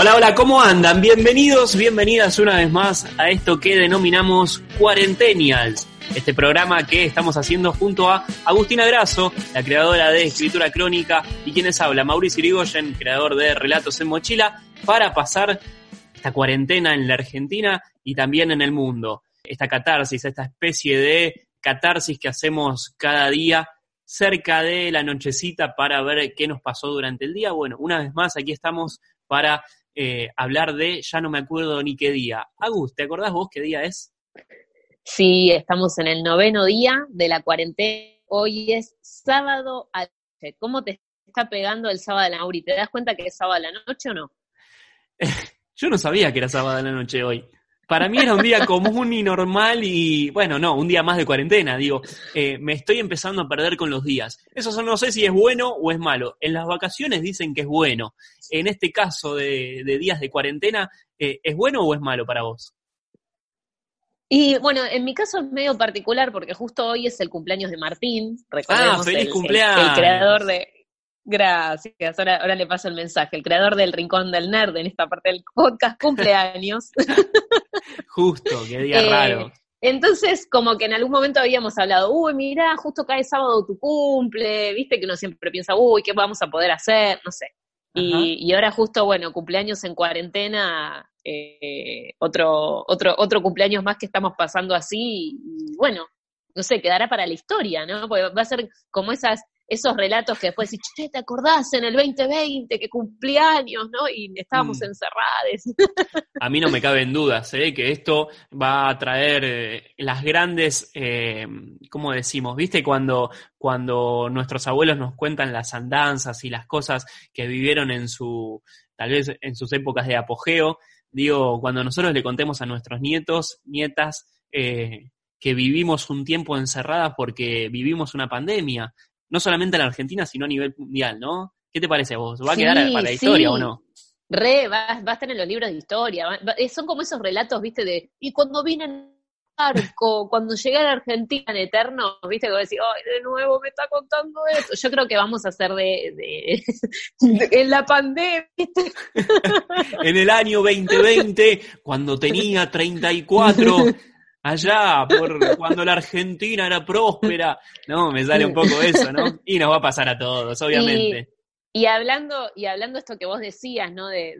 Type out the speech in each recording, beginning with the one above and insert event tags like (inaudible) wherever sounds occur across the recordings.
Hola, hola, ¿cómo andan? Bienvenidos, bienvenidas una vez más a esto que denominamos Cuarentenials. Este programa que estamos haciendo junto a Agustina Grasso, la creadora de Escritura Crónica, y quienes habla, Mauricio Irigoyen, creador de Relatos en Mochila, para pasar esta cuarentena en la Argentina y también en el mundo. Esta catarsis, esta especie de catarsis que hacemos cada día cerca de la nochecita para ver qué nos pasó durante el día. Bueno, una vez más, aquí estamos para eh, hablar de, ya no me acuerdo ni qué día. Agus, ¿te acordás vos qué día es? Sí, estamos en el noveno día de la cuarentena. Hoy es sábado a la noche. ¿Cómo te está pegando el sábado de la noche? ¿Te das cuenta que es sábado de la noche o no? (laughs) Yo no sabía que era sábado de la noche hoy. Para mí era un día común y normal y, bueno, no, un día más de cuarentena. Digo, eh, me estoy empezando a perder con los días. Eso no sé si es bueno o es malo. En las vacaciones dicen que es bueno. En este caso de, días de cuarentena, eh, ¿es bueno o es malo para vos? Y bueno, en mi caso es medio particular porque justo hoy es el cumpleaños de Martín. Recordemos ah, feliz cumpleaños. el creador de, Gracias, ahora, ahora le paso el mensaje. El creador del Rincón del Nerd en esta parte del podcast cumpleaños. (laughs) Justo, qué día eh, raro. Entonces, como que en algún momento habíamos hablado, uy, mira, justo cae sábado tu cumple, viste que uno siempre piensa, uy, ¿qué vamos a poder hacer? No sé. Y, ahora justo, bueno, cumpleaños en cuarentena, eh, otro, otro, otro cumpleaños más que estamos pasando así, y bueno, no sé, quedará para la historia, ¿no? Porque va a ser como esas esos relatos que después decís, che, ¿te acordás en el 2020 que cumpleaños, no? Y estábamos mm. encerrados. A mí no me cabe en duda, ¿eh? que esto va a traer eh, las grandes, eh, ¿cómo decimos? ¿Viste? Cuando, cuando nuestros abuelos nos cuentan las andanzas y las cosas que vivieron en su, tal vez en sus épocas de apogeo, digo, cuando nosotros le contemos a nuestros nietos, nietas, eh, que vivimos un tiempo encerradas porque vivimos una pandemia, no solamente en la Argentina, sino a nivel mundial, ¿no? ¿Qué te parece a vos? ¿Va a quedar para la historia o no? Re, va, a estar en los libros de historia. son como esos relatos, viste, de. Y cuando vine en arco, cuando llegué a la Argentina en Eterno, viste, que decís, ay, de nuevo me está contando esto. Yo creo que vamos a hacer de. de, en la pandemia, (laughs) en el año 2020, cuando tenía 34 (laughs) allá, por cuando la Argentina era próspera. No, me sale un poco eso, ¿no? Y nos va a pasar a todos, obviamente. Y, hablando, y hablando esto que vos decías, ¿no? De,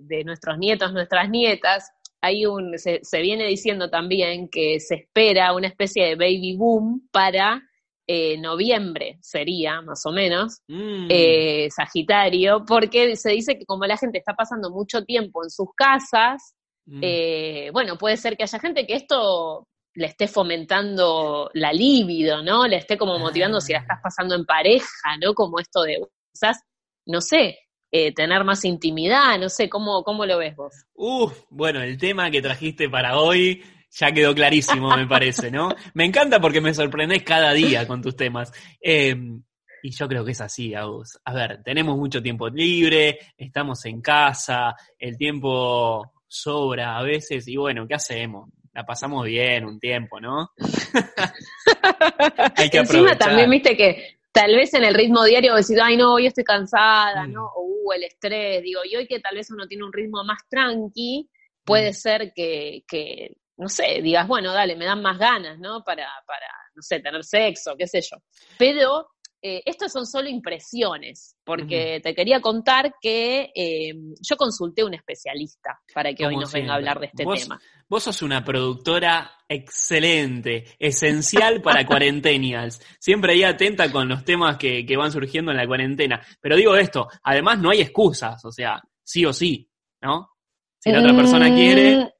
de, nuestros nietos, nuestras nietas, hay un, se, viene diciendo también que se espera una especie de baby boom para eh, noviembre, sería más o menos, mm. eh, Sagitario, porque se dice que como la gente está pasando mucho tiempo en sus casas, Mm. Eh, bueno, puede ser que haya gente que esto le esté fomentando la libido, ¿no? Le esté como motivando si la ah. estás pasando en pareja, ¿no? Como esto de, quizás, no sé, eh, tener más intimidad, no sé, ¿cómo, ¿cómo lo ves vos? Uf, bueno, el tema que trajiste para hoy ya quedó clarísimo, me parece, ¿no? (laughs) Me encanta porque me sorprendes cada día con tus temas. Em, y yo creo que es así, Agus. A ver, tenemos mucho tiempo libre, estamos en casa, el tiempo sobra a veces y bueno, ¿qué hacemos? La pasamos bien un tiempo, ¿no? (laughs) Hay que Encima también viste que tal vez en el ritmo diario decís, ay no, hoy estoy cansada, mm. ¿no? O uh, el estrés, digo, y hoy que tal vez uno tiene un ritmo más tranqui, puede mm. ser que, que, no sé, digas, bueno, dale, me dan más ganas, ¿no? Para, para, no sé, tener sexo, qué sé yo. Pero eh, estas son solo impresiones, porque te quería contar que eh, yo consulté a un especialista para que hoy nos venga a hablar de este tema. Vos sos una productora excelente, esencial para (laughs) cuarentenials. Siempre ahí atenta con los temas que, que van surgiendo en la cuarentena. Pero digo esto, además no hay excusas, o sea, sí o sí, ¿no? Si la otra persona mm, quiere,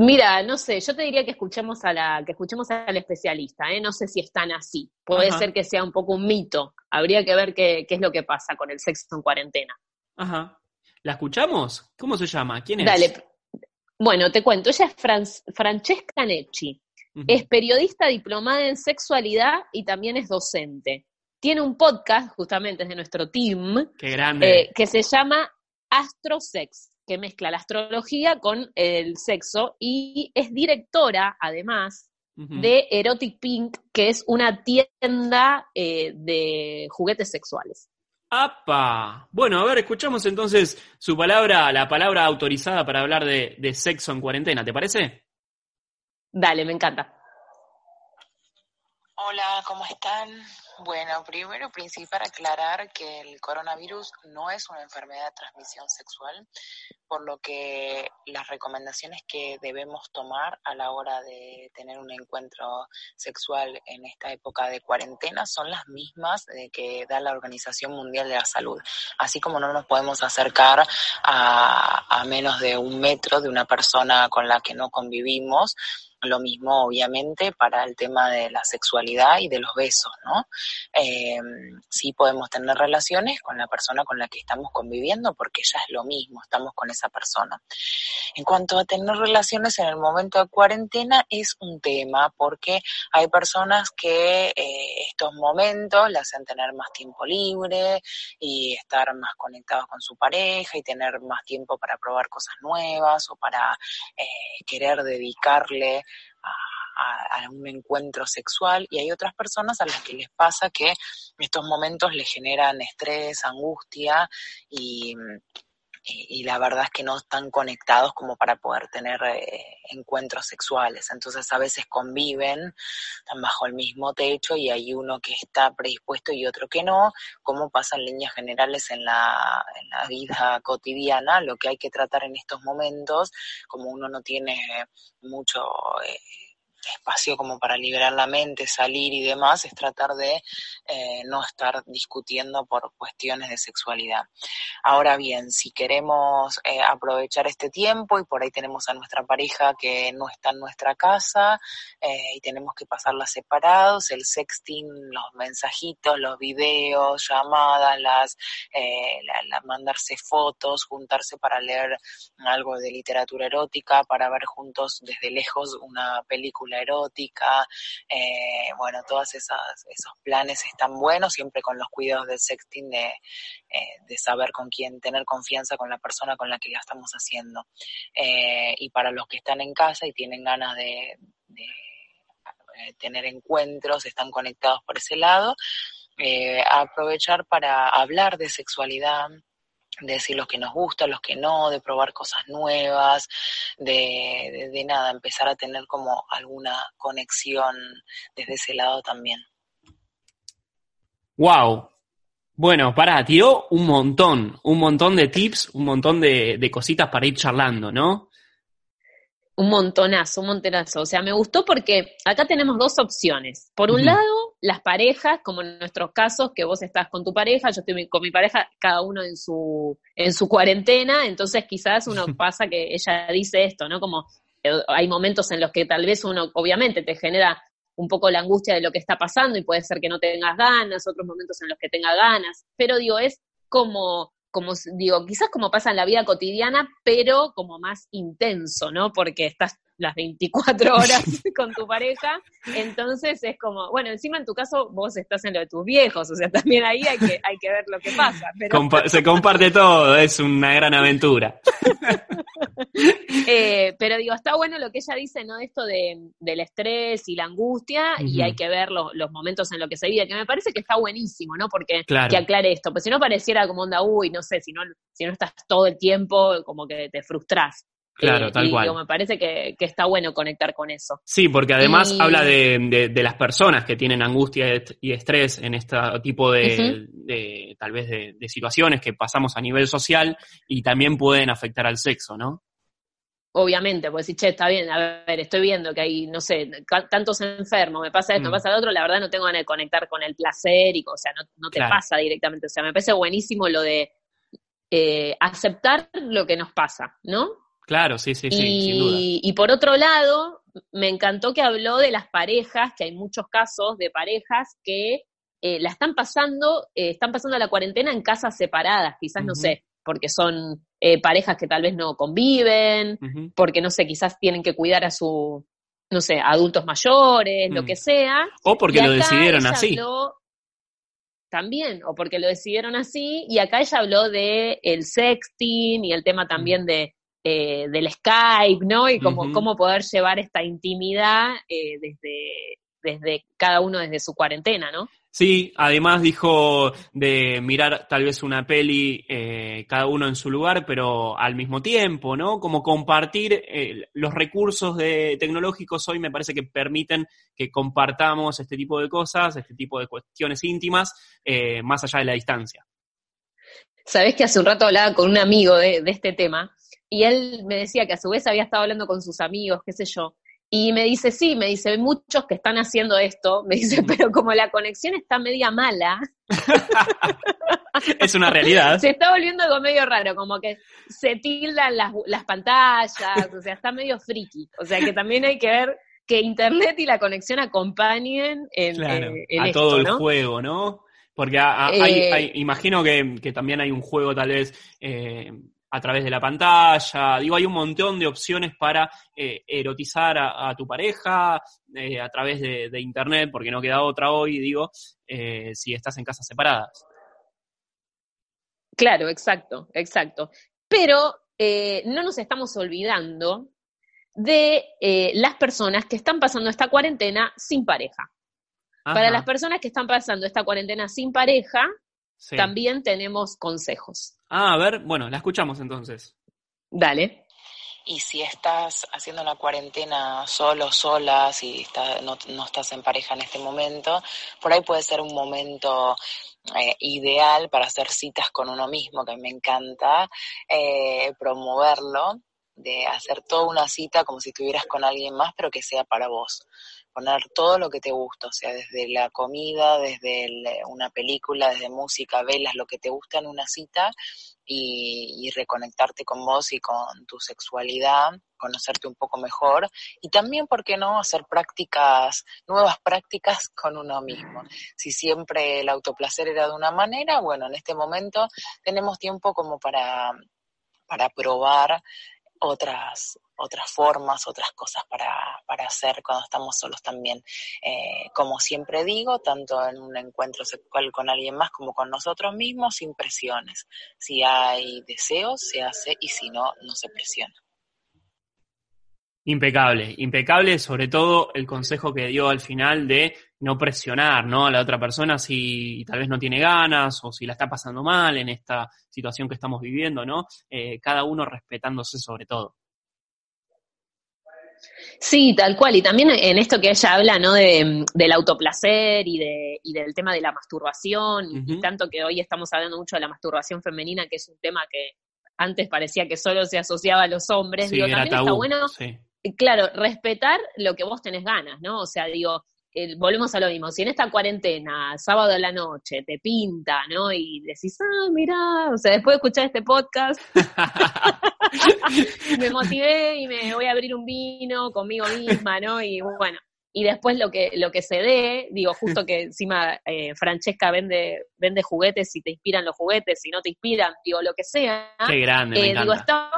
Mira, no sé, yo te diría que escuchemos a la, que escuchemos al especialista, ¿eh? no sé si están así. Puede ser que sea un poco un mito. Habría que ver qué, es lo que pasa con el sexo en cuarentena. Ajá. ¿La escuchamos? ¿Cómo se llama? ¿Quién es? Dale. Bueno, te cuento. Ella es Francesca Necci. Es periodista diplomada en sexualidad y también es docente. Tiene un podcast, justamente es de nuestro team, Qué grande. Eh, que se llama Astrosex que mezcla la astrología con el sexo y es directora, además, de Erotic Pink, que es una tienda eh, de juguetes sexuales. ¡Apa! Bueno, a ver, escuchamos entonces su palabra, la palabra autorizada para hablar de, de sexo en cuarentena, ¿te parece? Dale, me encanta. Hola, ¿cómo están? Bueno, primero principal aclarar que el coronavirus no es una enfermedad de transmisión sexual, por lo que las recomendaciones que debemos tomar a la hora de tener un encuentro sexual en esta época de cuarentena son las mismas que da la Organización Mundial de la Salud. Así como no nos podemos acercar a, a menos de un metro de una persona con la que no convivimos, lo mismo, obviamente, para el tema de la sexualidad y de los besos, ¿no? Eh, sí podemos tener relaciones con la persona con la que estamos conviviendo porque ya es lo mismo, estamos con esa persona. En cuanto a tener relaciones en el momento de cuarentena, es un tema porque hay personas que eh, estos momentos le hacen tener más tiempo libre y estar más conectados con su pareja y tener más tiempo para probar cosas nuevas o para eh, querer dedicarle a, un encuentro sexual y hay otras personas a las que les pasa que estos momentos les generan estrés, angustia y, y, la verdad es que no están conectados como para poder tener eh, encuentros sexuales. Entonces a veces conviven, están bajo el mismo techo y hay uno que está predispuesto y otro que no, como pasa en líneas generales en la, en la vida cotidiana, lo que hay que tratar en estos momentos, como uno no tiene mucho... Eh, espacio como para liberar la mente, salir y demás, es tratar de eh, no estar discutiendo por cuestiones de sexualidad. Ahora bien, si queremos eh, aprovechar este tiempo y por ahí tenemos a nuestra pareja que no está en nuestra casa eh, y tenemos que pasarla separados, el sexting, los mensajitos, los videos, llamadas, las, la, mandarse fotos, juntarse para leer algo de literatura erótica, para ver juntos desde lejos una película erótica, eh, bueno, todos esos planes están buenos, siempre con los cuidados del sexting de, eh, de saber con quién, tener confianza con la persona con la que la estamos haciendo. Eh, y para los que están en casa y tienen ganas de, de tener encuentros, están conectados por ese lado, aprovechar para hablar de sexualidad, de decir los que nos gusta, los que no, de probar cosas nuevas, de, de, nada, empezar a tener como alguna conexión desde ese lado también. Wow. Bueno, para, tiró un montón, un montón de tips, un montón de, de cositas para ir charlando, ¿no? Un montonazo, un montonazo. O sea, me gustó porque acá tenemos dos opciones. Por un lado, las parejas, como en nuestros casos, que vos estás con tu pareja, yo estoy con mi pareja, cada uno en su, en su cuarentena, entonces quizás uno (laughs) pasa que ella dice esto, ¿no? Como eh, hay momentos en los que tal vez uno, obviamente, te genera un poco la angustia de lo que está pasando y puede ser que no tengas ganas, otros momentos en los que tenga ganas, pero digo, es como como digo, quizás como pasa en la vida cotidiana, pero como más intenso, ¿no? Porque estás las 24 horas (laughs) con tu pareja, entonces es como, bueno, encima en tu caso vos estás en lo de tus viejos, o sea, también ahí hay que, hay que ver lo que pasa. se comparte todo, es una gran aventura. (laughs) eh, pero digo, está bueno lo que ella dice, ¿no? Esto de, del estrés y la angustia, y hay que ver los momentos en los que se vive, que me parece que está buenísimo, ¿no? Porque que aclare esto, pues si no pareciera como onda, uy, no sé, si no, si no estás todo el tiempo, como que te frustras. Claro, eh, tal y, cual. me parece que, está bueno conectar con eso. Sí, porque además habla de, las personas que tienen angustia y estrés en este tipo de, tal vez de, situaciones que pasamos a nivel social y también pueden afectar al sexo, ¿no? Obviamente, pues si, che, está bien, a ver, estoy viendo que hay, no sé, tantos enfermos, me pasa esto, me mm. pasa lo otro, la verdad no tengo ganas de conectar con el placer y, o sea, no, te pasa directamente. O sea, me parece buenísimo lo de eh, aceptar lo que nos pasa, ¿no? Claro, sí, sí, sí, y, sin duda. Y por otro lado, me encantó que habló de las parejas, que hay muchos casos de parejas que eh, la están pasando, eh, están pasando la cuarentena en casas separadas, quizás, no sé, porque son eh, parejas que tal vez no conviven, porque, no sé, quizás tienen que cuidar a su, no sé, adultos mayores, lo mm. que sea. O porque lo decidieron así. también, o porque lo decidieron así, y acá ella habló de el sexting y el tema también de eh, del Skype, ¿no? Y cómo, cómo poder llevar esta intimidad eh, desde, desde cada uno desde su cuarentena, ¿no? Sí, además dijo de mirar tal vez una peli eh, cada uno en su lugar, pero al mismo tiempo, ¿no? Como compartir eh, los recursos de, tecnológicos hoy me parece que permiten que compartamos este tipo de cosas, este tipo de cuestiones íntimas, eh, más allá de la distancia. Sabés que hace un rato hablaba con un amigo de, de este tema y él me decía que a su vez había estado hablando con sus amigos, qué sé yo, y me dice, sí, me dice, hay muchos que están haciendo esto, me dice, pero como la conexión está media mala. (laughs) es una realidad. Se está volviendo algo medio raro, como que se tildan las, las pantallas, o sea, está medio friki. O sea, que también hay que ver que Internet y la conexión acompañen en, eh, a todo el juego, ¿no? Porque eh, imagino que, que, también hay un juego tal vez eh, a través de la pantalla. Digo, hay un montón de opciones para eh, erotizar a, tu pareja eh, a través de, internet, porque no queda otra hoy, digo, eh, si estás en casas separadas. Claro, exacto, exacto. Pero no nos estamos olvidando de las personas que están pasando esta cuarentena sin pareja. Para las personas que están pasando esta cuarentena sin pareja, también tenemos consejos. Ah, a ver, bueno, la escuchamos entonces. Dale. Y si estás haciendo una cuarentena solo, sola, si no, estás en pareja en este momento, por ahí puede ser un momento eh, ideal para hacer citas con uno mismo, que me encanta eh, promoverlo, de hacer toda una cita como si estuvieras con alguien más, pero que sea para vos poner todo lo que te gusta, o sea, desde la comida, desde una película, desde música, velas, lo que te gusta en una cita y, reconectarte con vos y con tu sexualidad, conocerte un poco mejor y también, ¿por qué no?, hacer prácticas, nuevas prácticas con uno mismo. Si siempre el autoplacer era de una manera, bueno, en este momento tenemos tiempo como para, para probar otras, otras formas, otras cosas para, para hacer cuando estamos solos también. Eh, como siempre digo, tanto en un encuentro sexual con alguien más como con nosotros mismos, sin presiones. Si hay deseos, se hace y si no, no se presiona. Impecable, impecable, sobre todo el consejo que dio al final de no presionar ¿no? a la otra persona si tal vez no tiene ganas o si la está pasando mal en esta situación que estamos viviendo, ¿no? Eh, cada uno respetándose sobre todo. Sí, tal cual. Y también en esto que ella habla, ¿no? De, del autoplacer y, de, y del tema de la masturbación, y tanto que hoy estamos hablando mucho de la masturbación femenina, que es un tema que antes parecía que solo se asociaba a los hombres. digo, también está bueno, claro, respetar lo que vos tenés ganas, ¿no? O sea, digo, volvemos a lo mismo, si en esta cuarentena, sábado a la noche, te pinta, ¿no? Y decís, ah, mira, o sea, después de escuchar este podcast, (laughs) me motivé y me voy a abrir un vino conmigo misma, ¿no? Y bueno, y después lo que, lo que se dé, digo, justo que encima eh, Francesca vende, vende juguetes, si te inspiran los juguetes, si no te inspiran, digo, lo que sea. Qué grande, eh, Digo, está,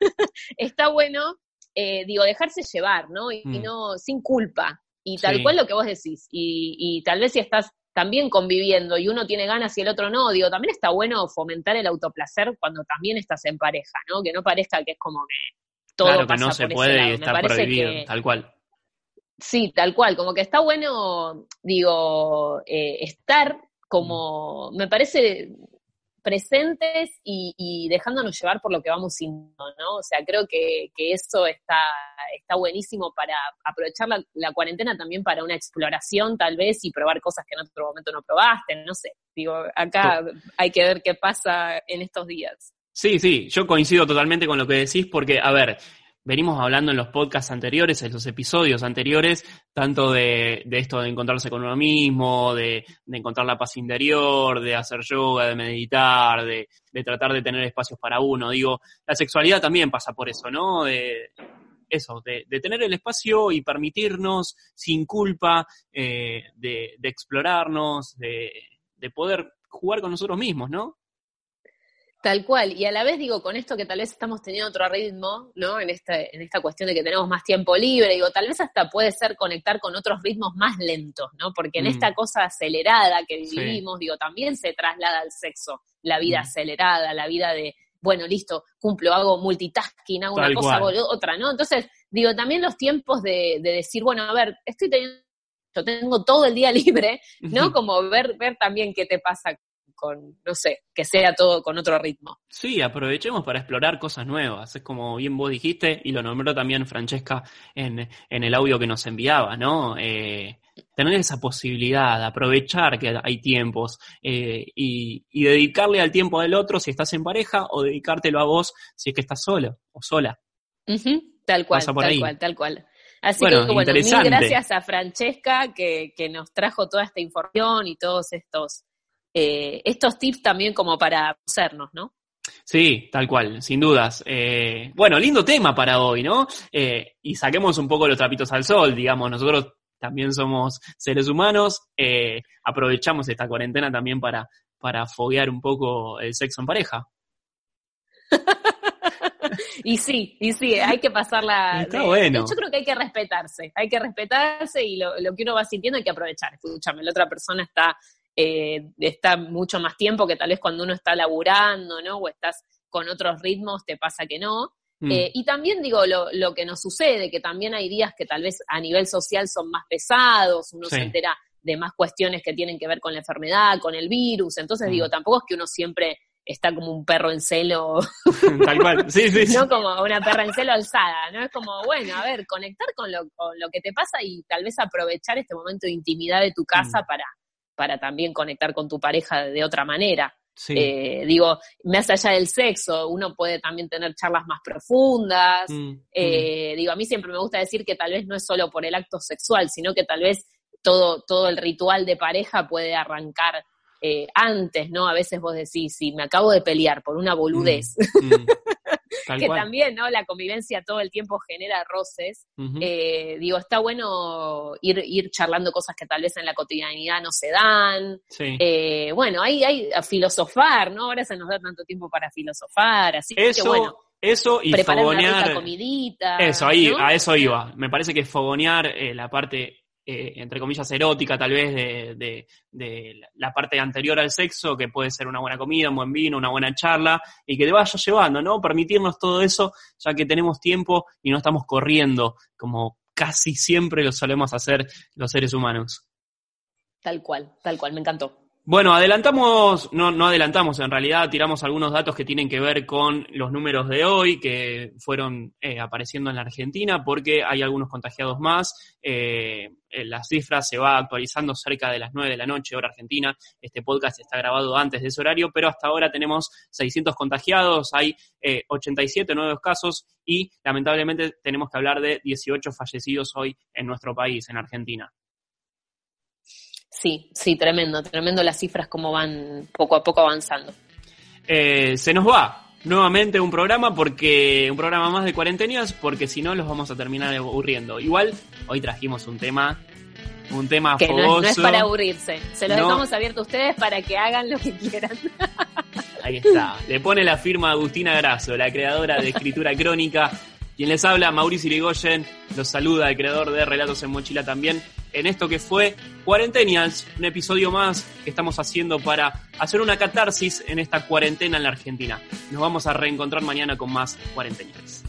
(laughs) está bueno, eh, digo, dejarse llevar, ¿no? Y, mm. no, sin culpa, y tal cual lo que vos decís. Y, y tal vez si estás también conviviendo y uno tiene ganas y el otro no, digo, también está bueno fomentar el autoplacer cuando también estás en pareja, ¿no? Que no parezca que es como que todo claro que no se puede y está prohibido, tal cual. Sí, tal cual, como que está bueno, digo, eh, estar como, me parece presentes y, dejándonos llevar por lo que vamos sintiendo, ¿no? O sea, creo que, eso está, está buenísimo para aprovechar la, cuarentena también para una exploración tal vez y probar cosas que en otro momento no probaste, no sé. Digo, acá hay que ver qué pasa en estos días. Sí, sí, yo coincido totalmente con lo que decís porque, a ver, venimos hablando en los podcasts anteriores, en los episodios anteriores, tanto de, esto de encontrarse con uno mismo, de, encontrar la paz interior, de hacer yoga, de meditar, de, tratar de tener espacios para uno. Digo, la sexualidad también pasa por eso, ¿no? De, eso, de, tener el espacio y permitirnos sin culpa eh, de, explorarnos, de poder jugar con nosotros mismos, ¿no? Tal cual, y a la vez digo, con esto que tal vez estamos teniendo otro ritmo, ¿no? En esta, en esta cuestión de que tenemos más tiempo libre, digo, tal vez hasta puede ser conectar con otros ritmos más lentos, ¿no? Porque en mm. esta cosa acelerada que vivimos, digo, también se traslada al sexo, la vida mm. acelerada, la vida de, bueno, listo, cumplo, hago multitasking, hago una cosa, hago otra, ¿no? Entonces, digo, también los tiempos de, de decir, bueno, a ver, estoy teniendo yo tengo todo el día (laughs) libre, ¿no? Como ver, ver también qué te pasa con, no sé, que sea todo con otro ritmo. Sí, aprovechemos para explorar cosas nuevas. Es como bien vos dijiste, y lo nombró también Francesca en, en el audio que nos enviaba, ¿no? Eh, tener esa posibilidad, aprovechar que hay tiempos eh, y, y, dedicarle al tiempo del otro si estás en pareja o dedicártelo a vos si es que estás solo o sola. Tal cual, tal cual, tal cual. Así que bueno, mil gracias a Francesca que, que, nos trajo toda esta información y todos estos, eh, estos tips también como para conocernos, ¿no? Sí, tal cual, sin dudas. Eh, bueno, lindo tema para hoy, ¿no? Eh, y saquemos un poco los trapitos al sol, digamos, nosotros también somos seres humanos, eh, aprovechamos esta cuarentena también para, para foguear un poco el sexo en pareja. (laughs) y sí, y sí, hay que pasarla. (laughs) Está bueno. Yo creo que hay que respetarse, hay que respetarse y lo, lo, que uno va sintiendo hay que aprovechar. Escúchame, la otra persona está, eh, está mucho más tiempo que tal vez cuando uno está laburando, ¿no? O estás con otros ritmos, te pasa que no. Mm. Eh, y también digo lo, lo, que nos sucede, que también hay días que tal vez a nivel social son más pesados, uno sí. se entera de más cuestiones que tienen que ver con la enfermedad, con el virus. Entonces mm. digo, tampoco es que uno siempre está como un perro en celo. (laughs) Tal cual, sí, sí. no como una perra en celo alzada, ¿no? Es como, bueno, a ver, conectar con lo, con lo que te pasa y tal vez aprovechar este momento de intimidad de tu casa mm. para, para también conectar con tu pareja de otra manera. Sí. Eh, digo, más allá del sexo, uno puede también tener charlas más profundas. Mm, eh, mm. Digo, a mí siempre me gusta decir que tal vez no es solo por el acto sexual, sino que tal vez todo, todo el ritual de pareja puede arrancar eh, antes, ¿no? A veces vos decís, si me acabo de pelear por una boludez. Mm, que cual. también, ¿no? La convivencia todo el tiempo genera roces. Uh -huh. eh, digo, está bueno ir, ir charlando cosas que tal vez en la cotidianidad no se dan. Sí. Eh, bueno, hay, hay a filosofar, ¿no? Ahora se nos da tanto tiempo para filosofar, así Eso... que bueno. Eso y preparar fogonear. Una rica comidita, eso, ahí, ¿no? a eso iba. Me parece que fogonear eh, la parte eh, entre comillas, erótica tal vez de, de, de, la parte anterior al sexo, que puede ser una buena comida, un buen vino, una buena charla, y que te vaya llevando, ¿no? Permitirnos todo eso, ya que tenemos tiempo y no estamos corriendo, como casi siempre lo solemos hacer los seres humanos. Tal cual, tal cual, me encantó. Bueno, adelantamos, no, no adelantamos, en realidad tiramos algunos datos que tienen que ver con los números de hoy que fueron eh, apareciendo en la Argentina porque hay algunos contagiados más. Eh, las cifras se va actualizando cerca de las 9 de la noche, hora argentina. Este podcast está grabado antes de ese horario, pero hasta ahora tenemos 600 contagiados, hay eh, 87 nuevos casos y lamentablemente tenemos que hablar de 18 fallecidos hoy en nuestro país, en Argentina. Sí, sí, tremendo, tremendo las cifras como van poco a poco avanzando. Eh, se nos va nuevamente un programa porque un programa más de cuarentenas porque si no los vamos a terminar aburriendo. Igual hoy trajimos un tema un tema que fogoso. No es, no es para aburrirse, se lo no. dejamos abierto a ustedes para que hagan lo que quieran. Ahí está, le pone la firma Agustina Grasso, la creadora de escritura crónica. Quien les habla, Mauricio Irigoyen, los saluda el creador de Relatos en Mochila también en esto que fue Cuarentenials, un episodio más que estamos haciendo para hacer una catarsis en esta cuarentena en la Argentina. Nos vamos a reencontrar mañana con más Cuarentenials.